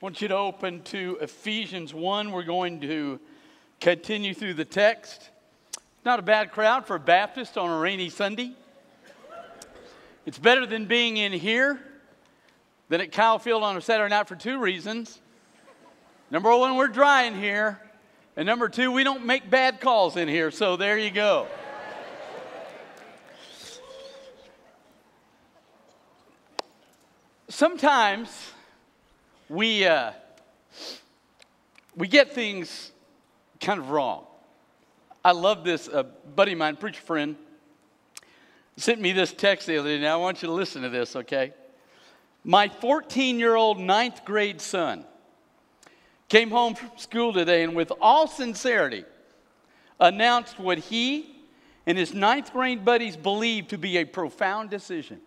I want you to open to Ephesians 1. We're going to continue through the text. Not a bad crowd for a Baptist on a rainy Sunday. It's better than being in here than at Kyle Field on a Saturday night for two reasons. Number one, we're dry in here. And number two, we don't make bad calls in here. So there you go. Sometimes we, uh, we get things kind of wrong. I love this. A buddy of mine, preacher friend, sent me this text the other day. Now I want you to listen to this, okay? My 14 year old ninth grade son came home from school today and, with all sincerity, announced what he and his ninth grade buddies believed to be a profound decision.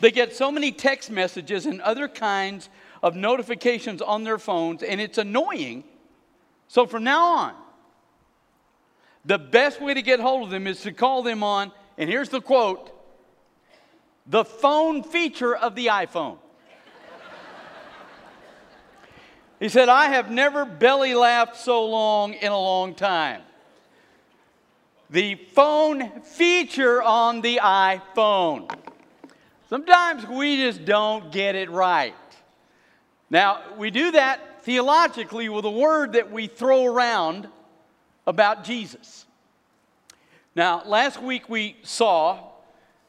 They get so many text messages and other kinds of notifications on their phones, and it's annoying. So from now on, the best way to get hold of them is to call them on, and here's the quote the phone feature of the iPhone. he said, I have never belly laughed so long in a long time. The phone feature on the iPhone. Sometimes we just don't get it right. Now, we do that theologically with a word that we throw around about Jesus. Now, last week we saw,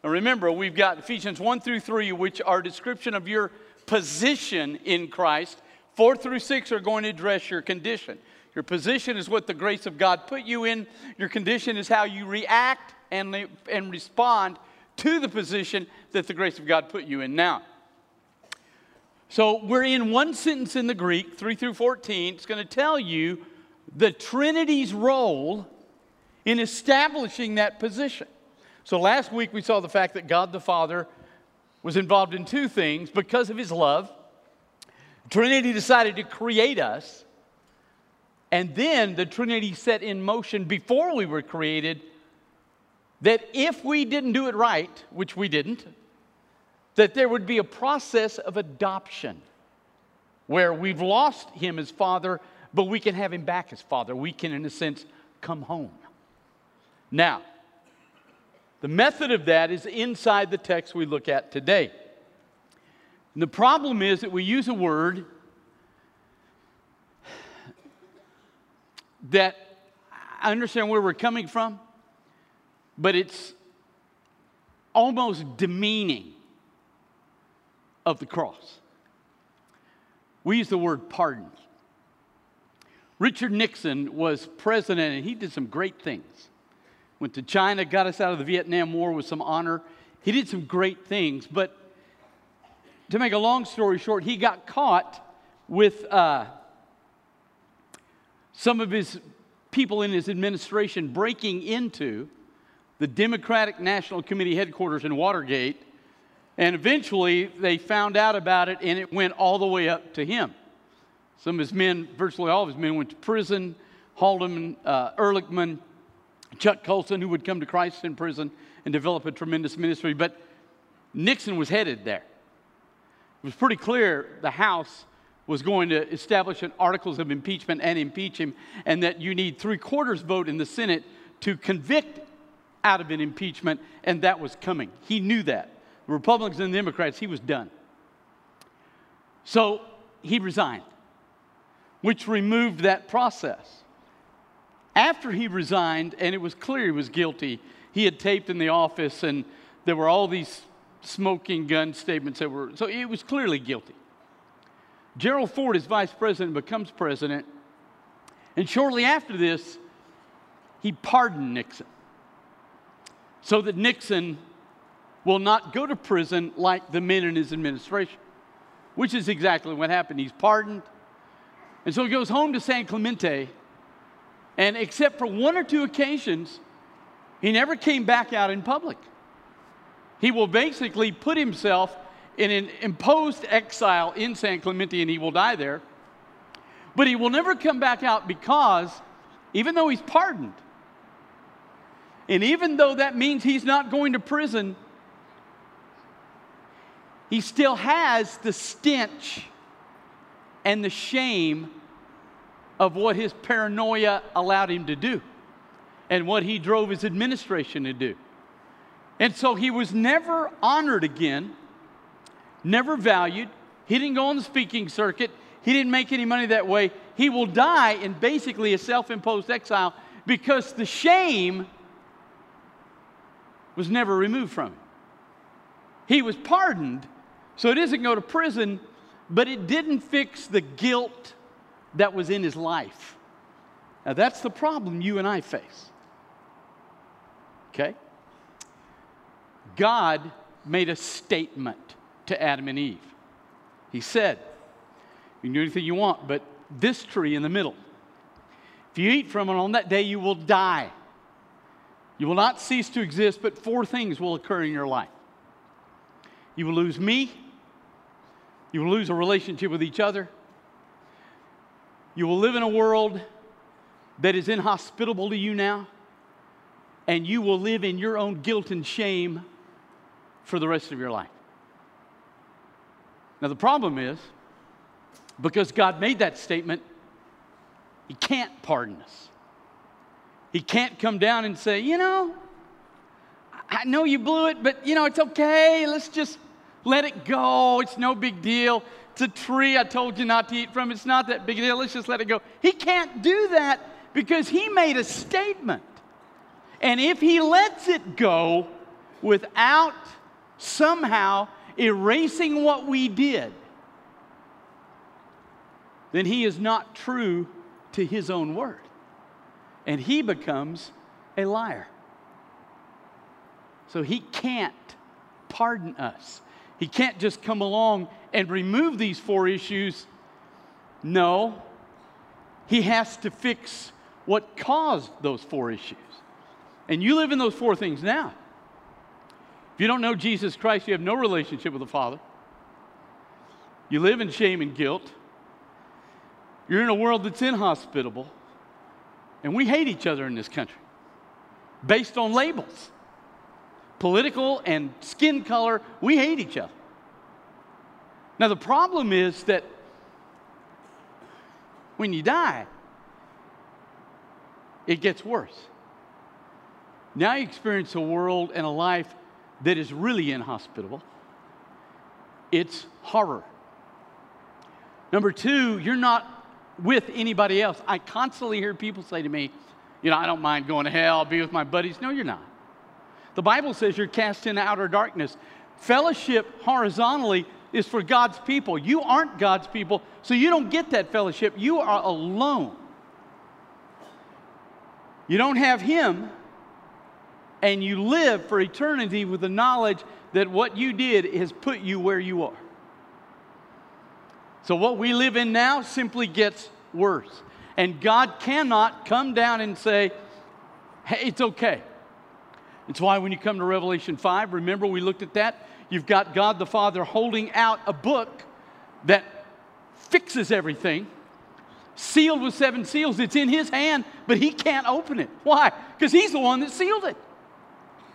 and remember, we've got Ephesians 1 through 3, which are description of your position in Christ. 4 through 6 are going to address your condition. Your position is what the grace of God put you in, your condition is how you react and, and respond to the position that the grace of God put you in now. So we're in one sentence in the Greek, 3 through 14. It's going to tell you the Trinity's role in establishing that position. So last week we saw the fact that God the Father was involved in two things because of his love. Trinity decided to create us. And then the Trinity set in motion before we were created that if we didn't do it right, which we didn't, that there would be a process of adoption where we've lost him as father, but we can have him back as father. We can, in a sense, come home. Now, the method of that is inside the text we look at today. And the problem is that we use a word that I understand where we're coming from but it's almost demeaning of the cross. We use the word pardon. Richard Nixon was president and he did some great things. Went to China, got us out of the Vietnam War with some honor. He did some great things, but to make a long story short, he got caught with uh, some of his people in his administration breaking into the Democratic National Committee headquarters in Watergate. And eventually they found out about it and it went all the way up to him. Some of his men, virtually all of his men, went to prison. Haldeman, uh, Ehrlichman, Chuck Colson, who would come to Christ in prison and develop a tremendous ministry. But Nixon was headed there. It was pretty clear the House was going to establish an articles of impeachment and impeach him, and that you need three quarters vote in the Senate to convict out of an impeachment, and that was coming. He knew that. The Republicans and the Democrats, he was done. So he resigned, which removed that process. After he resigned, and it was clear he was guilty, he had taped in the office, and there were all these smoking gun statements that were, so he was clearly guilty. Gerald Ford, as vice president, becomes president, and shortly after this, he pardoned Nixon so that Nixon will not go to prison like the men in his administration, which is exactly what happened. He's pardoned. And so he goes home to San Clemente, and except for one or two occasions, he never came back out in public. He will basically put himself in an imposed exile in San Clemente and he will die there. But he will never come back out because, even though he's pardoned, and even though that means he's not going to prison, he still has the stench and the shame of what his paranoia allowed him to do and what he drove his administration to do. And so he was never honored again, never valued. He didn't go on the speaking circuit. He didn't make any money that way. He will die in basically a self imposed exile because the shame was never removed from him. He was pardoned, so it doesn't go to prison, but it didn't fix the guilt that was in his life. Now, that's the problem you and I face. Okay? God made a statement to Adam and Eve. He said, You can do anything you want, but this tree in the middle, if you eat from it on that day, you will die. You will not cease to exist, but four things will occur in your life. You will lose me, you will lose a relationship with each other, you will live in a world that is inhospitable to you now, and you will live in your own guilt and shame for the rest of your life. Now, the problem is, because God made that statement, He can't pardon us. He can't come down and say, you know, I know you blew it, but you know, it's okay. Let's just let it go. It's no big deal. It's a tree. I told you not to eat from. It's not that big a deal. Let's just let it go. He can't do that because he made a statement. And if he lets it go without somehow erasing what we did, then he is not true to his own word and he becomes a liar. So he can't pardon us. He can't just come along and remove these four issues. No, he has to fix what caused those four issues. And you live in those four things now. If you don't know Jesus Christ, you have no relationship with the Father. You live in shame and guilt. You're in a world that's inhospitable. And we hate each other in this country based on labels. Political and skin color, we hate each other. Now, the problem is that when you die, it gets worse. Now you experience a world and a life that is really inhospitable. It's horror. Number two, you're not with anybody else. I constantly hear people say to me, you know, I don't mind going to hell, I'll be with my buddies. No, you're not. The Bible says you're cast into outer darkness. Fellowship horizontally is for God's people. You aren't God's people, so you don't get that fellowship. You are alone. You don't have Him, and you live for eternity with the knowledge that what you did has put you where you are. So, what we live in now simply gets worse. And God cannot come down and say, hey, it's okay. It's why when you come to Revelation 5, remember we looked at that? You've got God the Father holding out a book that fixes everything, sealed with seven seals. It's in His hand, but He can't open it. Why? Because He's the one that sealed it.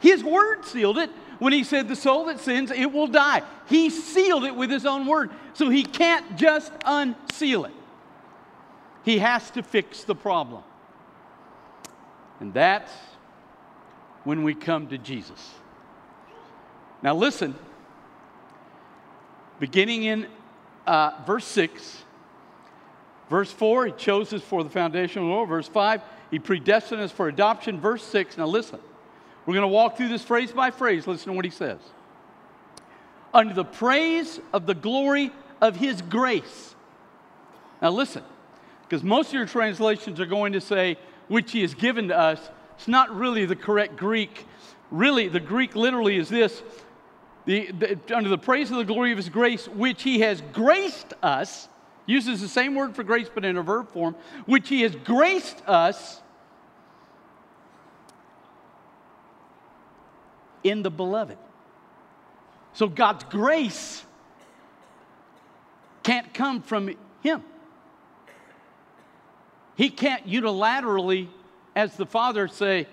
His word sealed it, when he said, The soul that sins, it will die. He sealed it with his own word. So he can't just unseal it, he has to fix the problem. And that's when we come to Jesus. Now, listen, beginning in uh, verse 6, verse 4, he chose us for the foundation of the world. Verse 5, he predestined us for adoption. Verse 6, now listen. We're going to walk through this phrase by phrase. Listen to what he says. Under the praise of the glory of his grace. Now, listen, because most of your translations are going to say, which he has given to us. It's not really the correct Greek. Really, the Greek literally is this the, the, under the praise of the glory of his grace, which he has graced us, uses the same word for grace but in a verb form, which he has graced us in the beloved. So God's grace can't come from Him. He can't unilaterally, as the Father, say,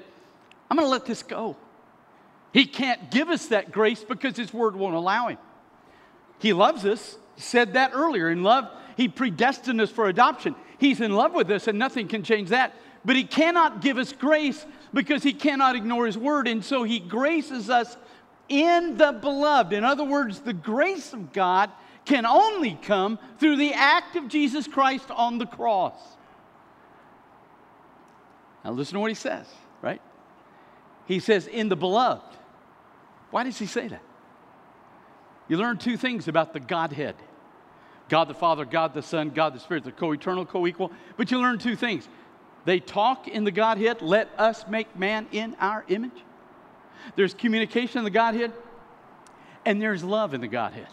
I'm going to let this go. He can't give us that grace because His Word won't allow Him. He loves us, said that earlier. In love, He predestined us for adoption. He's in love with us, and nothing can change that. But He cannot give us grace because He cannot ignore His word. And so He graces us in the beloved. In other words, the grace of God can only come through the act of Jesus Christ on the cross. Now, listen to what He says, right? He says, in the beloved. Why does He say that? You learn two things about the Godhead God the Father, God the Son, God the Spirit. They're co eternal, co equal. But you learn two things. They talk in the Godhead, let us make man in our image. There's communication in the Godhead, and there's love in the Godhead.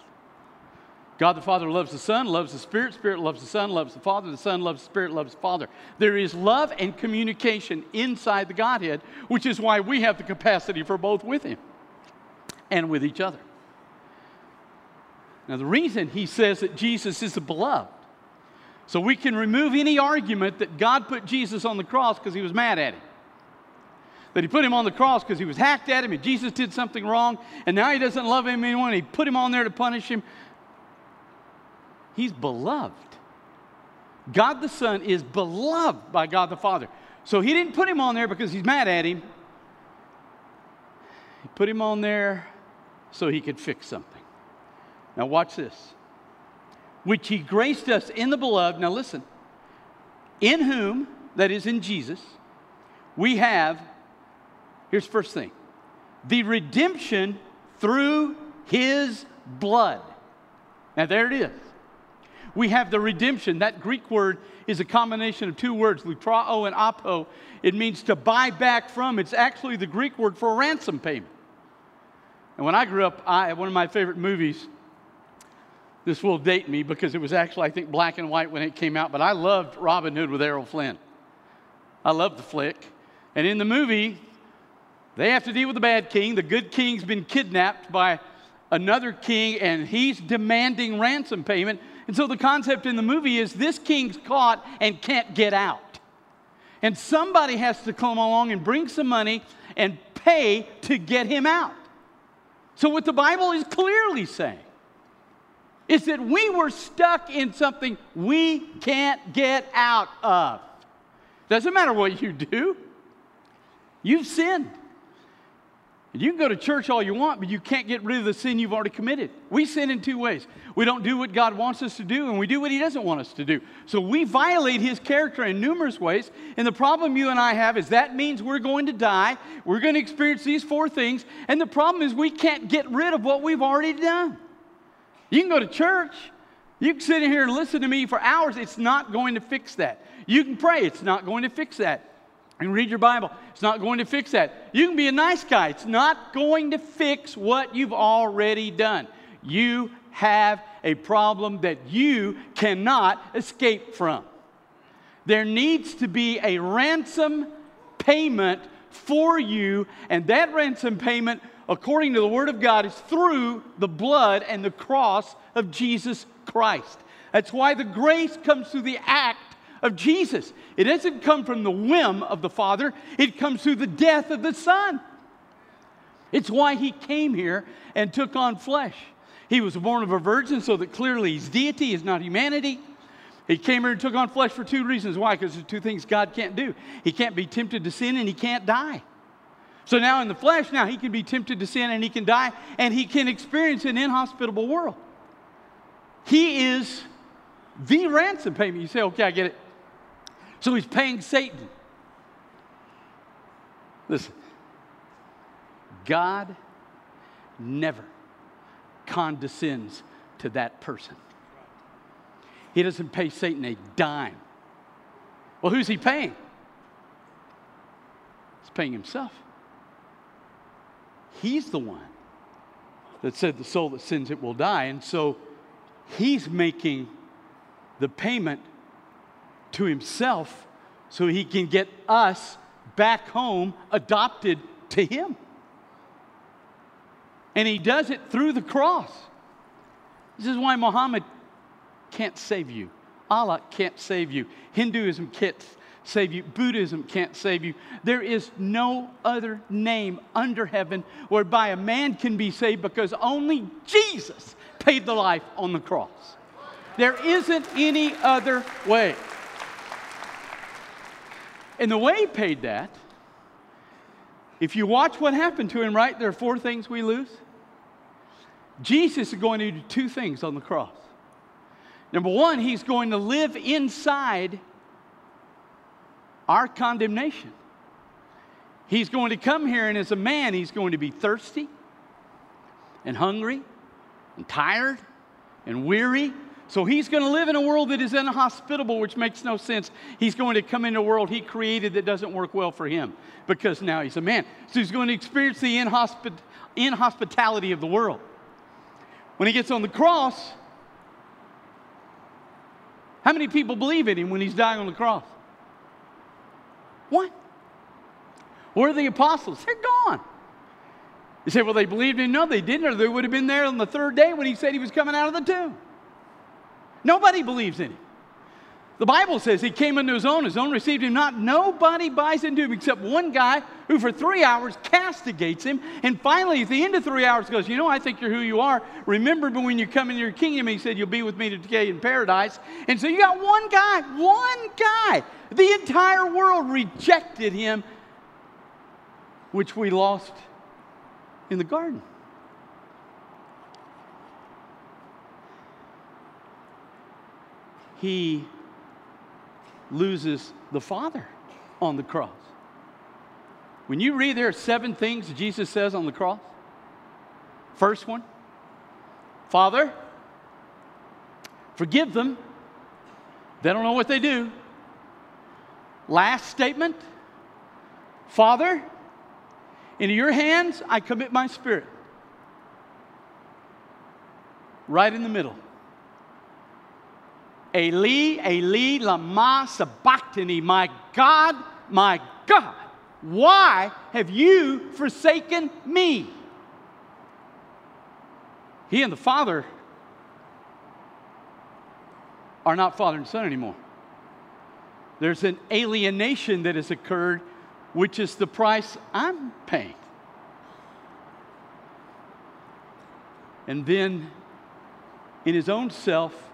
God the Father loves the Son, loves the Spirit, Spirit loves the Son, loves the Father, the Son loves the Spirit, loves the Father. There is love and communication inside the Godhead, which is why we have the capacity for both with Him and with each other. Now, the reason he says that Jesus is the beloved, so we can remove any argument that God put Jesus on the cross because he was mad at him. That he put him on the cross because he was hacked at him and Jesus did something wrong and now he doesn't love him anymore and he put him on there to punish him. He's beloved. God the Son is beloved by God the Father. So he didn't put him on there because he's mad at him. He put him on there so he could fix something. Now, watch this. Which he graced us in the beloved. Now, listen. In whom, that is in Jesus, we have, here's the first thing, the redemption through his blood. Now, there it is. We have the redemption. That Greek word is a combination of two words, lutrao and apo. It means to buy back from. It's actually the Greek word for ransom payment. And when I grew up, I, one of my favorite movies this will date me because it was actually, I think, black and white when it came out, but I loved Robin Hood with Errol Flynn. I loved the flick. And in the movie, they have to deal with the bad king. The good king's been kidnapped by another king, and he's demanding ransom payment. And so the concept in the movie is this king's caught and can't get out. And somebody has to come along and bring some money and pay to get him out. So, what the Bible is clearly saying is that we were stuck in something we can't get out of. Doesn't matter what you do, you've sinned. You can go to church all you want, but you can't get rid of the sin you've already committed. We sin in two ways. We don't do what God wants us to do, and we do what He doesn't want us to do. So we violate His character in numerous ways. And the problem you and I have is that means we're going to die. We're going to experience these four things. And the problem is we can't get rid of what we've already done. You can go to church. You can sit in here and listen to me for hours. It's not going to fix that. You can pray. It's not going to fix that. You read your Bible. It's not going to fix that. You can be a nice guy. It's not going to fix what you've already done. You have a problem that you cannot escape from. There needs to be a ransom payment for you, and that ransom payment according to the Word of God, is through the blood and the cross of Jesus Christ. That's why the grace comes through the act of Jesus. It doesn't come from the whim of the Father, it comes through the death of the Son. It's why He came here and took on flesh. He was born of a virgin, so that clearly He's deity, is not humanity. He came here and took on flesh for two reasons. Why? Because there's two things God can't do. He can't be tempted to sin and he can't die. So now in the flesh, now he can be tempted to sin and he can die and he can experience an inhospitable world. He is the ransom payment. You say, okay, I get it. So he's paying Satan. Listen, God never condescends to that person. He doesn't pay Satan a dime. Well, who's he paying? He's paying himself. He's the one that said, The soul that sins, it will die. And so he's making the payment to himself so he can get us back home adopted to him. And he does it through the cross. This is why Muhammad can't save you. Allah can't save you. Hinduism can't save you. Buddhism can't save you. There is no other name under heaven whereby a man can be saved because only Jesus paid the life on the cross. There isn't any other way. And the way he paid that, if you watch what happened to him, right, there are four things we lose. Jesus is going to do two things on the cross. Number one, he's going to live inside our condemnation. He's going to come here, and as a man, he's going to be thirsty and hungry and tired and weary. So he's going to live in a world that is inhospitable, which makes no sense. He's going to come into a world he created that doesn't work well for him because now he's a man. So he's going to experience the inhospit- inhospitality of the world. When he gets on the cross, how many people believe in him when he's dying on the cross? What? Where are the apostles? They're gone. You say, well, they believed in him? No, they didn't, or they would have been there on the third day when he said he was coming out of the tomb. Nobody believes in him. The Bible says he came into his own, his own received him not. Nobody buys into him except one guy who for three hours castigates him. And finally, at the end of three hours, goes, You know, I think you're who you are. Remember when you come into your kingdom, he said, You'll be with me to decay in paradise. And so you got one guy, one guy. The entire world rejected him, which we lost in the garden. He loses the Father on the cross. When you read there are seven things Jesus says on the cross. First one, Father, forgive them. They don't know what they do. Last statement, Father, into your hands I commit my spirit. Right in the middle. Eli, Eli, lama sabachthani. My God, my God, why have you forsaken me? He and the Father are not father and son anymore. There's an alienation that has occurred, which is the price I'm paying. And then, in his own self,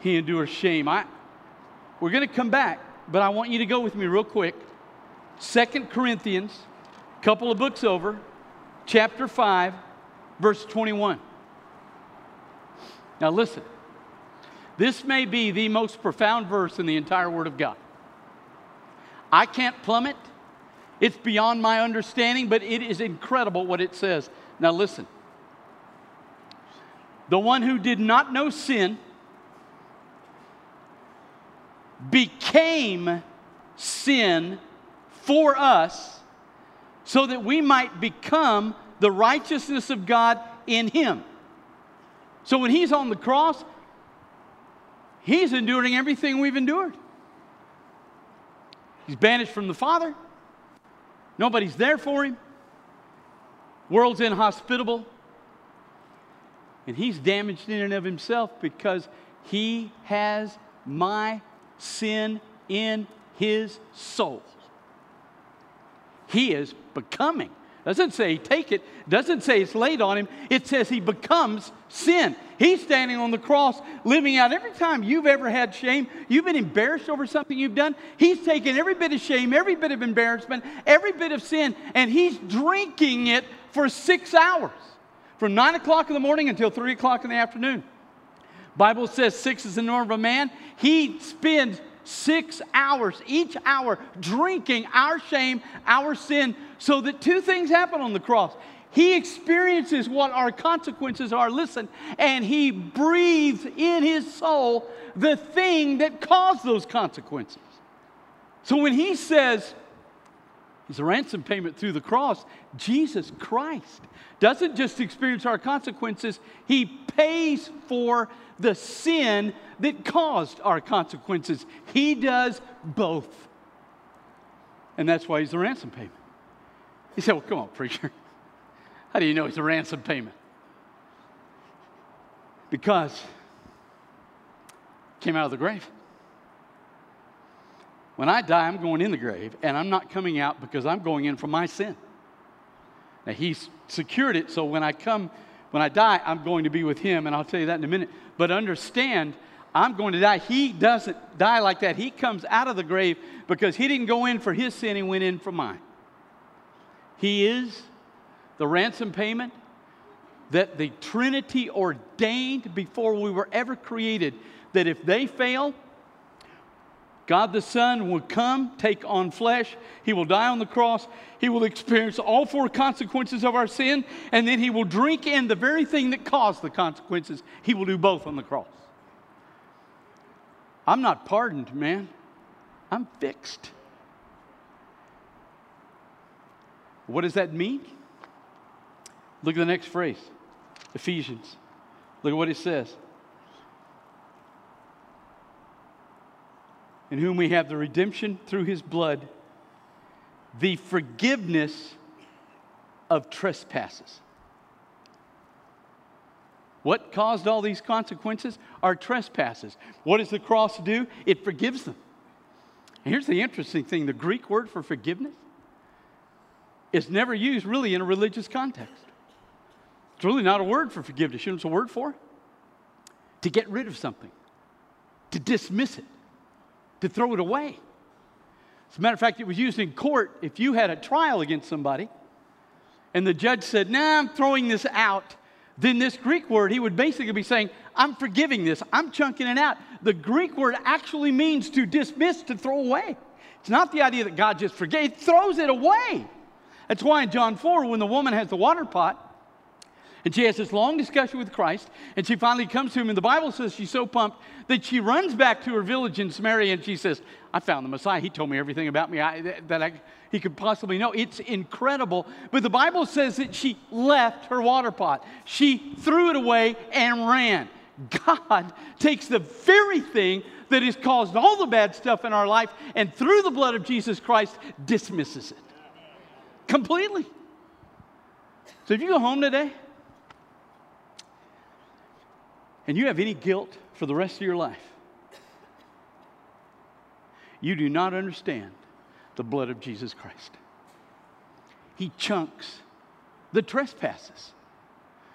he endures shame. I, we're going to come back, but I want you to go with me real quick. Second Corinthians, a couple of books over, chapter 5, verse 21. Now listen. This may be the most profound verse in the entire Word of God. I can't plumb it. It's beyond my understanding, but it is incredible what it says. Now listen. The one who did not know sin became sin for us so that we might become the righteousness of God in him. So when he's on the cross, he's enduring everything we've endured. He's banished from the Father. Nobody's there for him. World's inhospitable. And he's damaged in and of himself because he has my sin in his soul. He is becoming. Doesn't say take it, doesn't say it's laid on him. It says he becomes sin. He's standing on the cross, living out every time you've ever had shame, you've been embarrassed over something you've done. He's taken every bit of shame, every bit of embarrassment, every bit of sin, and he's drinking it for six hours from nine o'clock in the morning until three o'clock in the afternoon. Bible says six is the norm of a man. He spends six hours, each hour, drinking our shame, our sin, so that two things happen on the cross. He experiences what our consequences are, listen, and he breathes in his soul the thing that caused those consequences. So when he says, He's a ransom payment through the cross. Jesus Christ doesn't just experience our consequences, He pays for the sin that caused our consequences. He does both. And that's why he's the ransom payment. He said, Well, come on, preacher. How do you know he's a ransom payment? Because came out of the grave. When I die, I'm going in the grave, and I'm not coming out because I'm going in for my sin. Now, He's secured it so when I come When I die, I'm going to be with him, and I'll tell you that in a minute. But understand, I'm going to die. He doesn't die like that. He comes out of the grave because he didn't go in for his sin, he went in for mine. He is the ransom payment that the Trinity ordained before we were ever created. That if they fail, God the Son will come, take on flesh. He will die on the cross. He will experience all four consequences of our sin, and then he will drink in the very thing that caused the consequences. He will do both on the cross. I'm not pardoned, man. I'm fixed. What does that mean? Look at the next phrase Ephesians. Look at what it says. In whom we have the redemption through his blood, the forgiveness of trespasses. What caused all these consequences? Our trespasses. What does the cross do? It forgives them. Here's the interesting thing the Greek word for forgiveness is never used really in a religious context. It's really not a word for forgiveness. You know what it's a word for? To get rid of something, to dismiss it, to throw it away. As a matter of fact, it was used in court if you had a trial against somebody and the judge said, Nah, I'm throwing this out. Then this Greek word, he would basically be saying, I'm forgiving this, I'm chunking it out. The Greek word actually means to dismiss, to throw away. It's not the idea that God just forgave, throws it away. That's why in John 4, when the woman has the water pot, and she has this long discussion with Christ, and she finally comes to him, and the Bible says she's so pumped that she runs back to her village in Samaria and she says, I found the Messiah. He told me everything about me I, that I, he could possibly know. It's incredible. But the Bible says that she left her water pot, she threw it away and ran. God takes the very thing that has caused all the bad stuff in our life and through the blood of Jesus Christ dismisses it completely. So if you go home today and you have any guilt for the rest of your life, you do not understand the blood of Jesus Christ. He chunks the trespasses.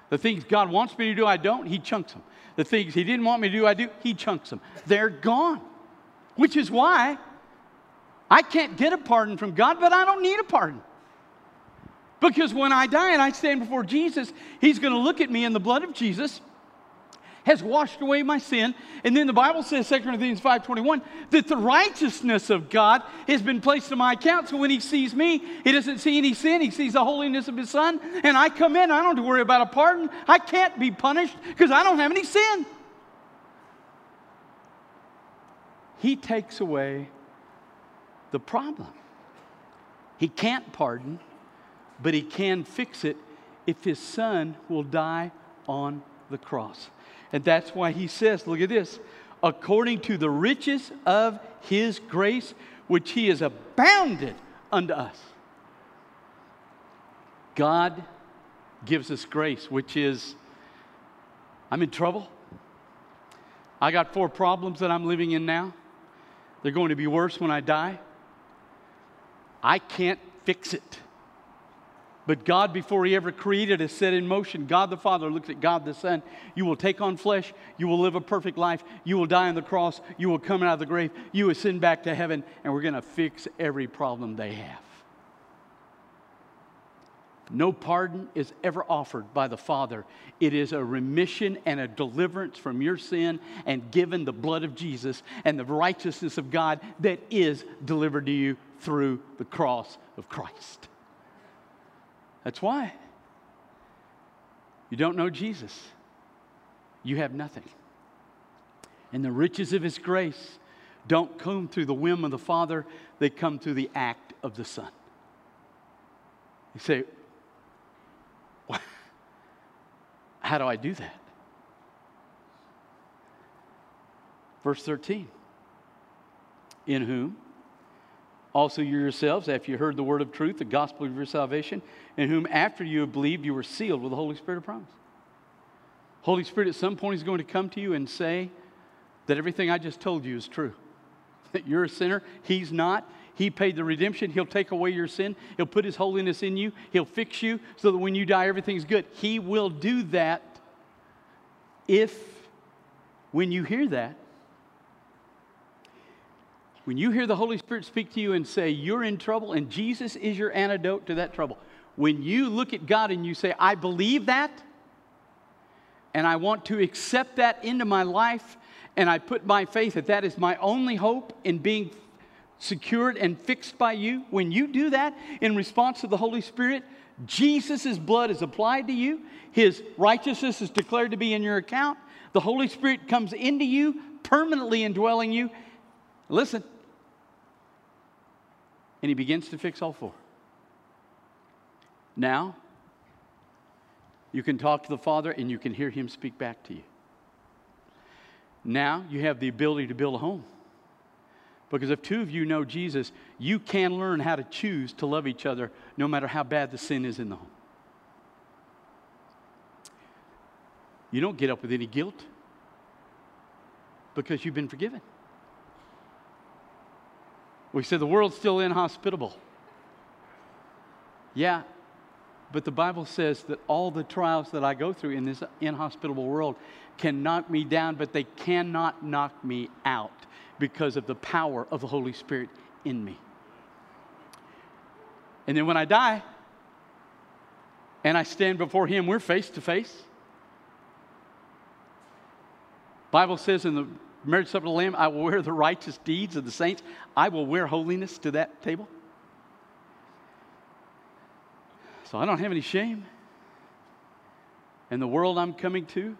The things God wants me to do, I don't, He chunks them. The things He didn't want me to do, I do, He chunks them. They're gone. Which is why I can't get a pardon from God, but I don't need a pardon. Because when I die and I stand before Jesus, He's going to look at me in the blood of Jesus has washed away my sin. And then the Bible says, 2 Corinthians 5.21, that the righteousness of God has been placed to my account. So when he sees me, he doesn't see any sin. He sees the holiness of his son. And I come in, I don't have to worry about a pardon. I can't be punished because I don't have any sin. He takes away the problem. He can't pardon but he can fix it if his son will die on the cross. And that's why he says, look at this, according to the riches of his grace, which he has abounded unto us. God gives us grace, which is, I'm in trouble. I got four problems that I'm living in now. They're going to be worse when I die. I can't fix it. But God, before He ever created us, set in motion. God the Father looks at God the Son. You will take on flesh. You will live a perfect life. You will die on the cross. You will come out of the grave. You will ascend back to heaven, and we're going to fix every problem they have. No pardon is ever offered by the Father. It is a remission and a deliverance from your sin and given the blood of Jesus and the righteousness of God that is delivered to you through the cross of Christ. That's why. You don't know Jesus, you have nothing. And the riches of His grace don't come through the whim of the Father, they come through the act of the Son. You say, How do I do that? Verse 13 In whom also you yourselves, after you heard the word of truth, the gospel of your salvation, in whom after you have believed, you were sealed with the Holy Spirit of promise. Holy Spirit at some point is going to come to you and say that everything I just told you is true. That you're a sinner, He's not. He paid the redemption. He'll take away your sin. He'll put His holiness in you. He'll fix you so that when you die, everything's good. He will do that if, when you hear that, when you hear the Holy Spirit speak to you and say, You're in trouble and Jesus is your antidote to that trouble, when you look at God and you say, I believe that, and I want to accept that into my life, and I put my faith that that is my only hope in being secured and fixed by you, when you do that in response to the Holy Spirit, Jesus' blood is applied to you, His righteousness is declared to be in your account, the Holy Spirit comes into you, permanently indwelling you. Listen, and He begins to fix all four. Now, you can talk to the Father and you can hear Him speak back to you. Now you have the ability to build a home. Because if two of you know Jesus, you can learn how to choose to love each other no matter how bad the sin is in the home. You don't get up with any guilt because you've been forgiven. We say the world's still inhospitable. Yeah, but the Bible says that all the trials that I go through in this inhospitable world can knock me down, but they cannot knock me out because of the power of the Holy Spirit in me. And then when I die and I stand before Him, we're face to face. Bible says in the marriage supper of the Lamb, I will wear the righteous deeds of the saints. I will wear holiness to that table. So I don't have any shame. And the world I'm coming to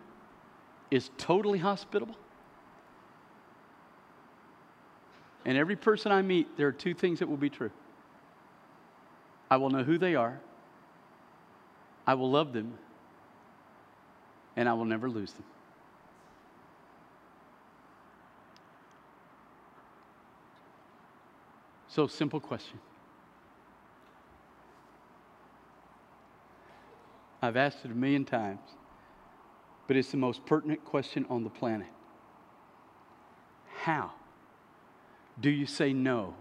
is totally hospitable. And every person I meet, there are two things that will be true I will know who they are, I will love them, and I will never lose them. So, simple question I've asked it a million times, but it's the most pertinent question on the planet. How do you say no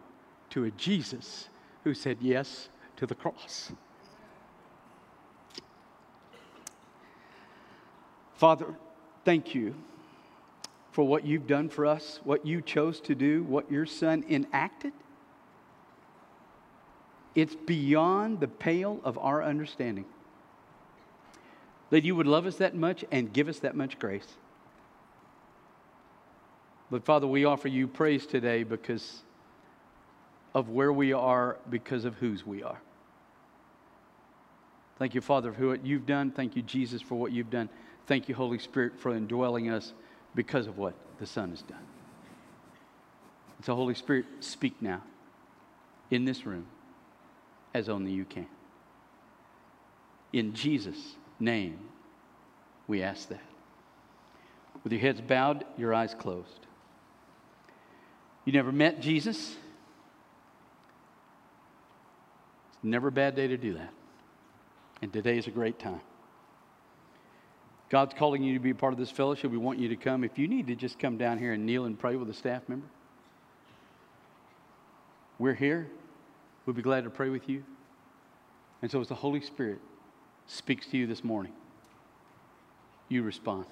to a Jesus who said yes to the cross? Father, thank you for what you've done for us, what you chose to do, what your son enacted. It's beyond the pale of our understanding that you would love us that much and give us that much grace. But Father, we offer you praise today because of where we are, because of whose we are. Thank you, Father, for what you've done. Thank you, Jesus, for what you've done. Thank you, Holy Spirit, for indwelling us because of what the Son has done. So, Holy Spirit, speak now in this room as only you can. In Jesus' name, we ask that. With your heads bowed, your eyes closed. You never met Jesus? It's never a bad day to do that. And today is a great time. God's calling you to be a part of this fellowship. We want you to come. If you need to just come down here and kneel and pray with a staff member, we're here. We'll be glad to pray with you. And so, as the Holy Spirit speaks to you this morning, you respond.